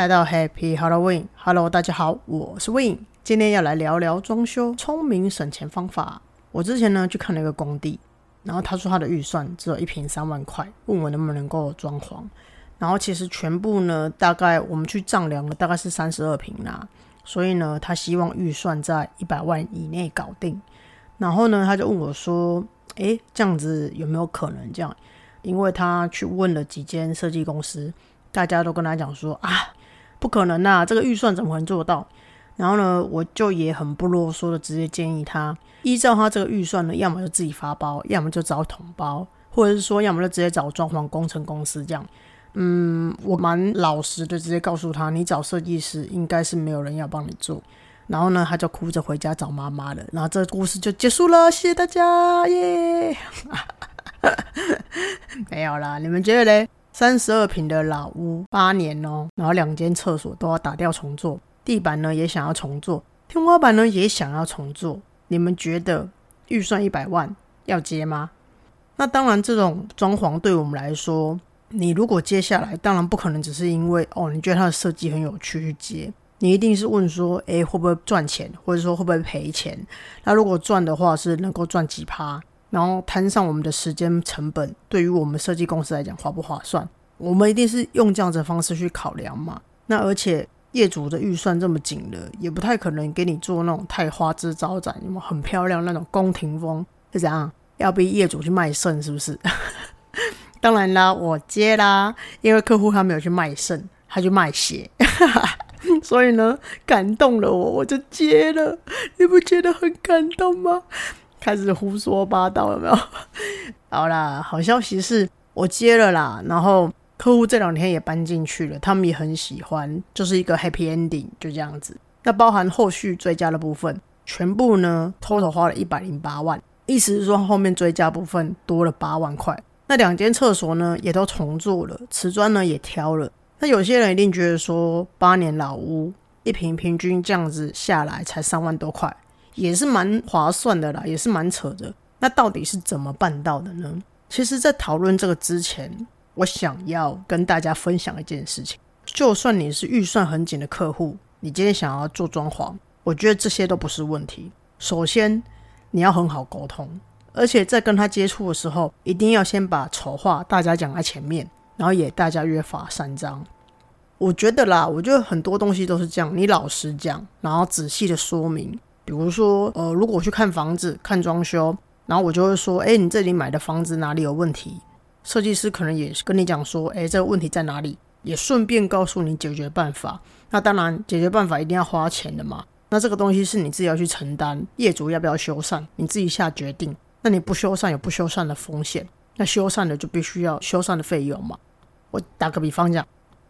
来到 Happy Halloween。Hello，大家好，我是 Win。今天要来聊聊装修聪明省钱方法。我之前呢去看了一个工地，然后他说他的预算只有一平三万块，问我能不能够装潢。然后其实全部呢，大概我们去丈量了，大概是三十二平啦。所以呢，他希望预算在一百万以内搞定。然后呢，他就问我说：“诶，这样子有没有可能这样？”因为他去问了几间设计公司。大家都跟他讲说啊，不可能呐，这个预算怎么可能做到？然后呢，我就也很不啰嗦的直接建议他，依照他这个预算呢，要么就自己发包，要么就找统包，或者是说，要么就直接找装潢工程公司这样。嗯，我蛮老实的，直接告诉他，你找设计师应该是没有人要帮你做。然后呢，他就哭着回家找妈妈了。然后这故事就结束了，谢谢大家耶。没有啦，你们觉得嘞？三十二平的老屋，八年哦，然后两间厕所都要打掉重做，地板呢也想要重做，天花板呢也想要重做。你们觉得预算一百万要接吗？那当然，这种装潢对我们来说，你如果接下来，当然不可能只是因为哦，你觉得它的设计很有趣去接，你一定是问说，诶，会不会赚钱，或者说会不会赔钱？那如果赚的话，是能够赚几趴？然后摊上我们的时间成本，对于我们设计公司来讲划不划算？我们一定是用这样子的方式去考量嘛。那而且业主的预算这么紧了，也不太可能给你做那种太花枝招展、有没有很漂亮那种宫廷风，是怎样？要逼业主去卖肾是不是？当然啦，我接啦，因为客户他没有去卖肾，他去卖血，所以呢，感动了我，我就接了。你不觉得很感动吗？开始胡说八道有没有？好啦，好消息是我接了啦，然后客户这两天也搬进去了，他们也很喜欢，就是一个 happy ending，就这样子。那包含后续追加的部分，全部呢，total 花了一百零八万，意思是说后面追加部分多了八万块。那两间厕所呢也都重做了，瓷砖呢也挑了。那有些人一定觉得说，八年老屋一平平均这样子下来才三万多块。也是蛮划算的啦，也是蛮扯的。那到底是怎么办到的呢？其实，在讨论这个之前，我想要跟大家分享一件事情。就算你是预算很紧的客户，你今天想要做装潢，我觉得这些都不是问题。首先，你要很好沟通，而且在跟他接触的时候，一定要先把丑话大家讲在前面，然后也大家约法三章。我觉得啦，我觉得很多东西都是这样，你老实讲，然后仔细的说明。比如说，呃，如果我去看房子、看装修，然后我就会说，哎，你这里买的房子哪里有问题？设计师可能也跟你讲说，哎，这个问题在哪里？也顺便告诉你解决办法。那当然，解决办法一定要花钱的嘛。那这个东西是你自己要去承担，业主要不要修缮，你自己下决定。那你不修缮有不修缮的风险，那修缮的就必须要修缮的费用嘛。我打个比方讲，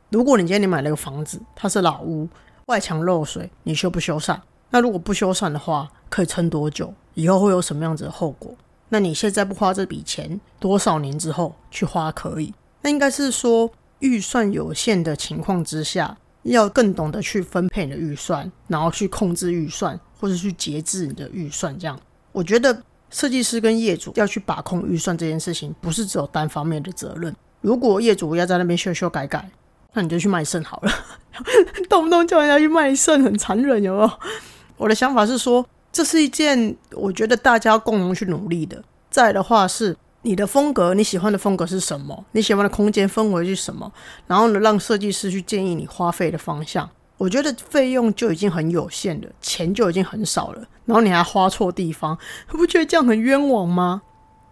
如果你今天你买了个房子，它是老屋，外墙漏水，你修不修缮？那如果不修缮的话，可以撑多久？以后会有什么样子的后果？那你现在不花这笔钱，多少年之后去花可以？那应该是说预算有限的情况之下，要更懂得去分配你的预算，然后去控制预算，或者去节制你的预算。这样，我觉得设计师跟业主要去把控预算这件事情，不是只有单方面的责任。如果业主要在那边修修改改，那你就去卖肾好了，动不动叫人家去卖肾，很残忍，有没有？我的想法是说，这是一件我觉得大家共同去努力的。再的话是你的风格，你喜欢的风格是什么？你喜欢的空间氛围是什么？然后呢，让设计师去建议你花费的方向。我觉得费用就已经很有限了，钱就已经很少了，然后你还花错地方，不觉得这样很冤枉吗？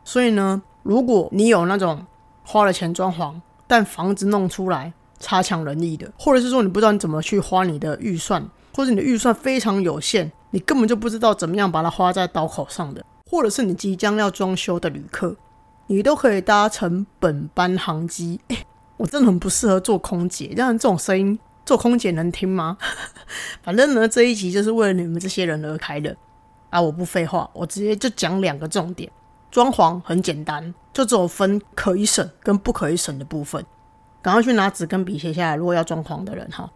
所以呢，如果你有那种花了钱装潢，但房子弄出来差强人意的，或者是说你不知道你怎么去花你的预算。或者你的预算非常有限，你根本就不知道怎么样把它花在刀口上的，或者是你即将要装修的旅客，你都可以搭乘本班航机。我真的很不适合做空姐，让这种声音做空姐能听吗？反正呢，这一集就是为了你们这些人而开的啊！我不废话，我直接就讲两个重点。装潢很简单，就只有分可以省跟不可以省的部分。赶快去拿纸跟笔写下来，如果要装潢的人哈。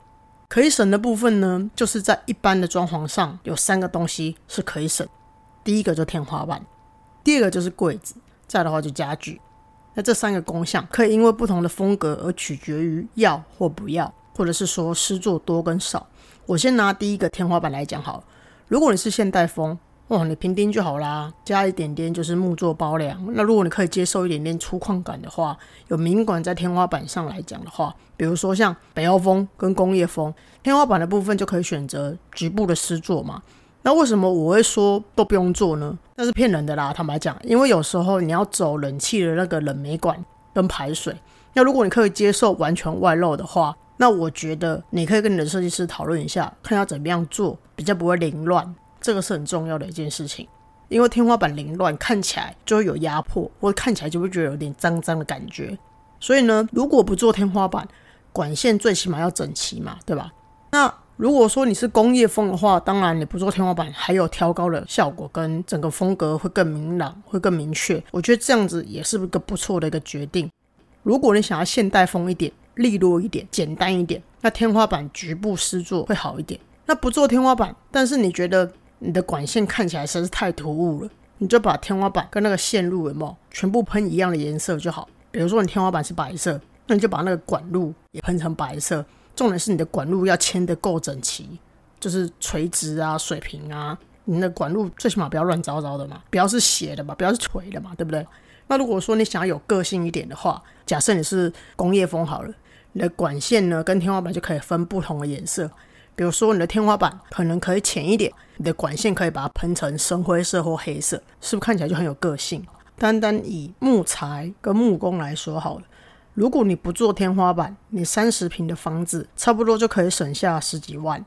可以省的部分呢，就是在一般的装潢上有三个东西是可以省。第一个就天花板，第二个就是柜子，再的话就家具。那这三个功项可以因为不同的风格而取决于要或不要。或者是说施作多跟少。我先拿第一个天花板来讲好了，如果你是现代风，哦，你平钉就好啦，加一点点就是木作包梁。那如果你可以接受一点点粗犷感的话，有明管在天花板上来讲的话，比如说像北欧风跟工业风，天花板的部分就可以选择局部的施作嘛。那为什么我会说都不用做呢？那是骗人的啦，坦白讲，因为有时候你要走冷气的那个冷媒管跟排水。那如果你可以接受完全外露的话，那我觉得你可以跟你的设计师讨论一下，看要怎么样做比较不会凌乱，这个是很重要的一件事情。因为天花板凌乱看起来就会有压迫，或者看起来就会觉得有点脏脏的感觉。所以呢，如果不做天花板，管线最起码要整齐嘛，对吧？那如果说你是工业风的话，当然你不做天花板，还有挑高的效果，跟整个风格会更明朗，会更明确。我觉得这样子也是一个不错的一个决定。如果你想要现代风一点、利落一点、简单一点，那天花板局部施作会好一点。那不做天花板，但是你觉得你的管线看起来实在是太突兀了，你就把天花板跟那个线路有没有全部喷一样的颜色就好。比如说你天花板是白色，那你就把那个管路也喷成白色。重点是你的管路要牵得够整齐，就是垂直啊、水平啊。你的管路最起码不要乱糟糟的嘛，不要是斜的嘛，不要是垂的嘛，对不对？那如果说你想要有个性一点的话，假设你是工业风好了，你的管线呢跟天花板就可以分不同的颜色。比如说你的天花板可能可以浅一点，你的管线可以把它喷成深灰色或黑色，是不是看起来就很有个性？单单以木材跟木工来说好了，如果你不做天花板，你三十平的房子差不多就可以省下十几万。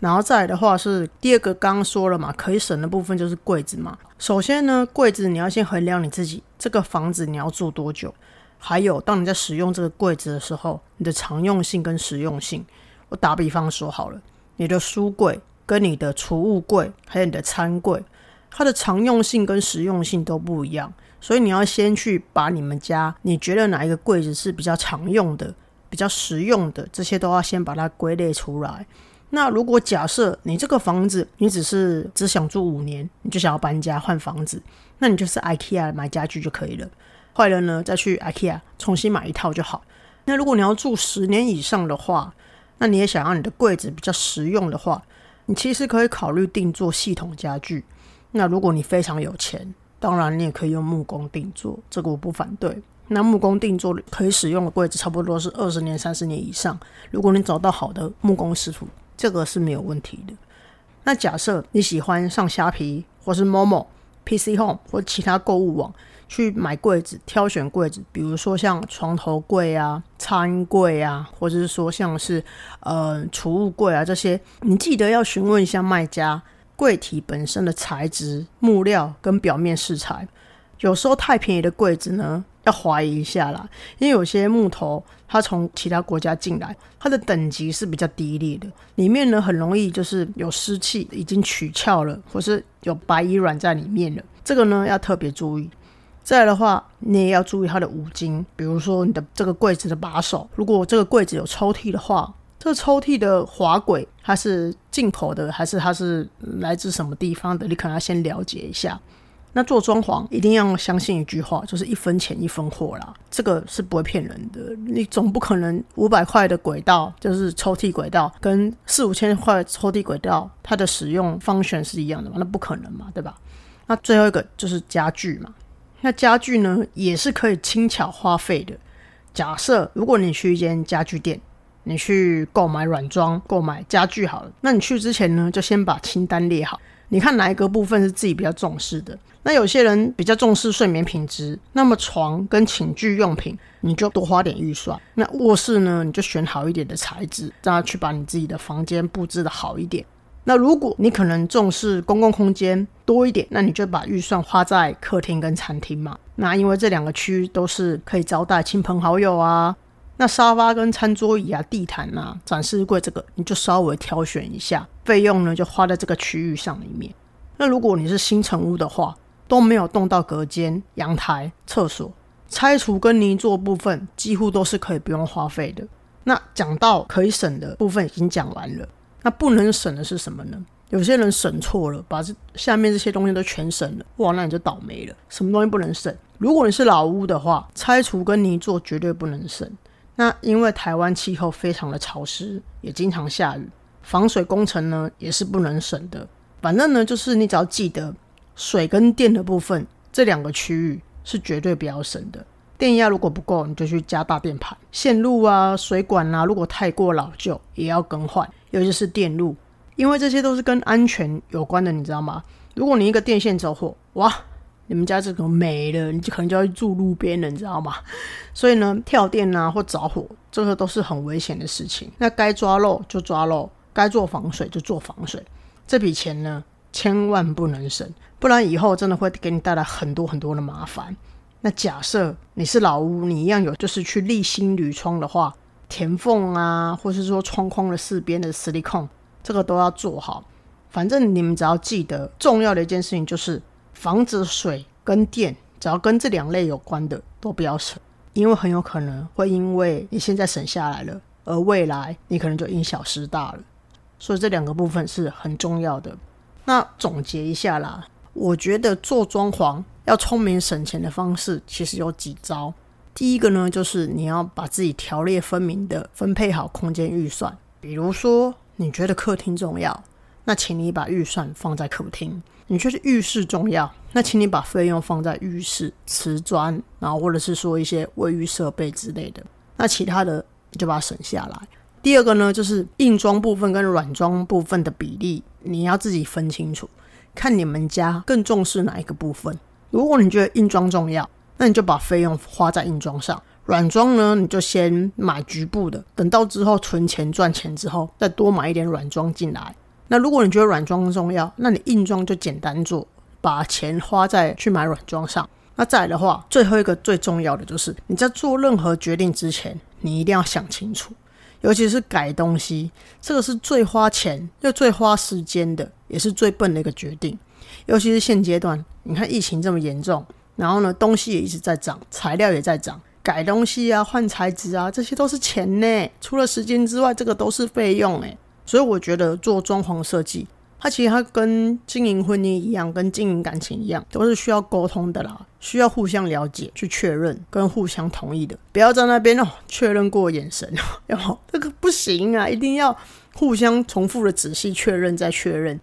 然后再来的话是第二个，刚刚说了嘛，可以省的部分就是柜子嘛。首先呢，柜子你要先衡量你自己这个房子你要住多久，还有当你在使用这个柜子的时候，你的常用性跟实用性。我打比方说好了，你的书柜跟你的储物柜还有你的餐柜，它的常用性跟实用性都不一样，所以你要先去把你们家你觉得哪一个柜子是比较常用的、比较实用的，这些都要先把它归类出来。那如果假设你这个房子你只是只想住五年，你就想要搬家换房子，那你就是 IKEA 买家具就可以了。坏了呢，再去 IKEA 重新买一套就好。那如果你要住十年以上的话，那你也想要你的柜子比较实用的话，你其实可以考虑定做系统家具。那如果你非常有钱，当然你也可以用木工定做，这个我不反对。那木工定做可以使用的柜子，差不多是二十年、三十年以上。如果你找到好的木工师傅。这个是没有问题的。那假设你喜欢上虾皮或是 Momo、PC Home 或其他购物网去买柜子、挑选柜子，比如说像床头柜啊、餐柜啊，或者是说像是呃储物柜啊这些，你记得要询问一下卖家柜体本身的材质、木料跟表面饰材。有时候太便宜的柜子呢。要怀疑一下啦，因为有些木头它从其他国家进来，它的等级是比较低劣的，里面呢很容易就是有湿气，已经取翘了，或是有白蚁卵在里面了，这个呢要特别注意。再来的话，你也要注意它的五金，比如说你的这个柜子的把手，如果这个柜子有抽屉的话，这个抽屉的滑轨它是进口的还是它是来自什么地方的，你可能要先了解一下。那做装潢一定要相信一句话，就是一分钱一分货啦，这个是不会骗人的。你总不可能五百块的轨道，就是抽屉轨道，跟四五千块抽屉轨道，它的使用方选是一样的嘛？那不可能嘛，对吧？那最后一个就是家具嘛。那家具呢，也是可以轻巧花费的。假设如果你去一间家具店，你去购买软装、购买家具好了，那你去之前呢，就先把清单列好。你看哪一个部分是自己比较重视的？那有些人比较重视睡眠品质，那么床跟寝具用品你就多花点预算。那卧室呢，你就选好一点的材质，这样去把你自己的房间布置的好一点。那如果你可能重视公共空间多一点，那你就把预算花在客厅跟餐厅嘛。那因为这两个区域都是可以招待亲朋好友啊。那沙发跟餐桌椅啊、地毯啊、展示柜这个，你就稍微挑选一下，费用呢就花在这个区域上里面。那如果你是新成屋的话，都没有动到隔间、阳台、厕所，拆除跟泥做部分几乎都是可以不用花费的。那讲到可以省的部分已经讲完了，那不能省的是什么呢？有些人省错了，把这下面这些东西都全省了，哇，那你就倒霉了。什么东西不能省？如果你是老屋的话，拆除跟泥做绝对不能省。那因为台湾气候非常的潮湿，也经常下雨，防水工程呢也是不能省的。反正呢，就是你只要记得水跟电的部分这两个区域是绝对不要省的。电压如果不够，你就去加大电盘。线路啊、水管啊，如果太过老旧，也要更换，尤其是电路，因为这些都是跟安全有关的，你知道吗？如果你一个电线走火，哇！你们家这个没了，你就可能就要住路边了，你知道吗？所以呢，跳电啊或着火，这个都是很危险的事情。那该抓漏就抓漏，该做防水就做防水。这笔钱呢，千万不能省，不然以后真的会给你带来很多很多的麻烦。那假设你是老屋，你一样有就是去立新铝窗的话，填缝啊，或是说窗框的四边的实力控，这个都要做好。反正你们只要记得，重要的一件事情就是。房子水跟电，只要跟这两类有关的都不要省，因为很有可能会因为你现在省下来了，而未来你可能就因小失大了。所以这两个部分是很重要的。那总结一下啦，我觉得做装潢要聪明省钱的方式其实有几招。第一个呢，就是你要把自己条列分明的分配好空间预算。比如说，你觉得客厅重要，那请你把预算放在客厅。你觉得浴室重要，那请你把费用放在浴室瓷砖，然后或者是说一些卫浴设备之类的。那其他的你就把它省下来。第二个呢，就是硬装部分跟软装部分的比例，你要自己分清楚，看你们家更重视哪一个部分。如果你觉得硬装重要，那你就把费用花在硬装上。软装呢，你就先买局部的，等到之后存钱赚钱之后，再多买一点软装进来。那如果你觉得软装重要，那你硬装就简单做，把钱花在去买软装上。那再来的话，最后一个最重要的就是，你在做任何决定之前，你一定要想清楚，尤其是改东西，这个是最花钱又最花时间的，也是最笨的一个决定。尤其是现阶段，你看疫情这么严重，然后呢，东西也一直在涨，材料也在涨，改东西啊、换材质啊，这些都是钱呢。除了时间之外，这个都是费用诶。所以我觉得做装潢设计，它其实它跟经营婚姻一样，跟经营感情一样，都是需要沟通的啦，需要互相了解、去确认跟互相同意的。不要在那边哦，确认过眼神，然 后这个不行啊，一定要互相重复的仔细确认再确认。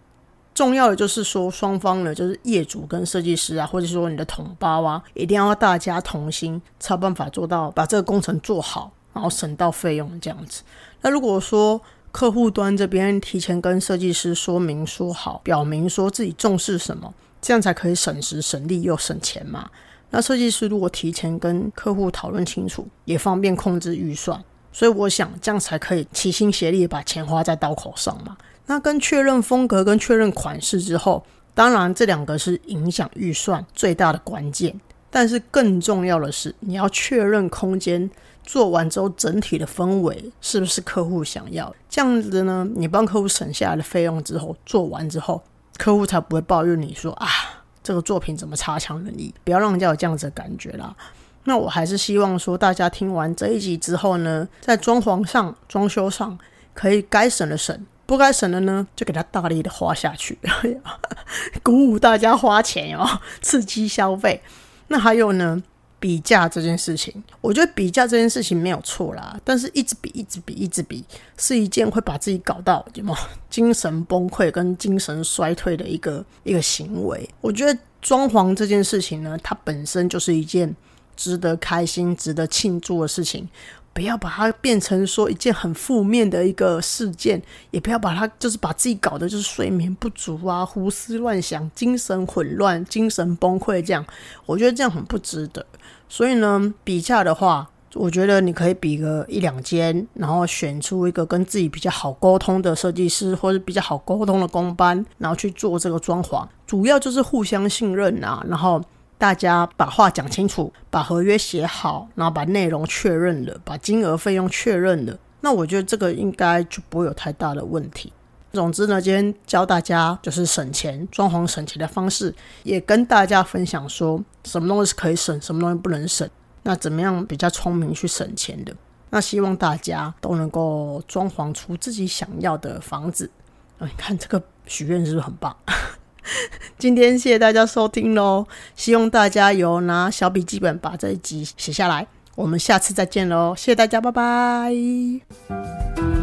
重要的就是说，双方呢，就是业主跟设计师啊，或者说你的同胞啊，一定要大家同心，才有办法做到把这个工程做好，然后省到费用这样子。那如果说，客户端这边提前跟设计师说明说好，表明说自己重视什么，这样才可以省时省力又省钱嘛。那设计师如果提前跟客户讨论清楚，也方便控制预算。所以我想这样才可以齐心协力把钱花在刀口上嘛。那跟确认风格跟确认款式之后，当然这两个是影响预算最大的关键。但是更重要的是，你要确认空间。做完之后，整体的氛围是不是客户想要？这样子呢，你帮客户省下来的费用之后，做完之后，客户才不会抱怨你说啊，这个作品怎么差强人意？不要让人家有这样子的感觉啦。那我还是希望说，大家听完这一集之后呢，在装潢上、装修上，可以该省的省，不该省的呢，就给他大力的花下去，鼓舞大家花钱哦，刺激消费。那还有呢？比价这件事情，我觉得比价这件事情没有错啦，但是一直比、一直比、一直比，是一件会把自己搞到什么精神崩溃跟精神衰退的一个一个行为。我觉得装潢这件事情呢，它本身就是一件值得开心、值得庆祝的事情，不要把它变成说一件很负面的一个事件，也不要把它就是把自己搞得就是睡眠不足啊、胡思乱想、精神混乱、精神崩溃这样，我觉得这样很不值得。所以呢，比价的话，我觉得你可以比个一两间，然后选出一个跟自己比较好沟通的设计师，或者比较好沟通的工班，然后去做这个装潢。主要就是互相信任啊，然后大家把话讲清楚，把合约写好，然后把内容确认了，把金额费用确认了，那我觉得这个应该就不会有太大的问题。总之呢，今天教大家就是省钱、装潢省钱的方式，也跟大家分享说什么东西是可以省，什么东西不能省，那怎么样比较聪明去省钱的？那希望大家都能够装潢出自己想要的房子。你看这个许愿是不是很棒？今天谢谢大家收听喽，希望大家有拿小笔记本把这一集写下来。我们下次再见喽，谢谢大家，拜拜。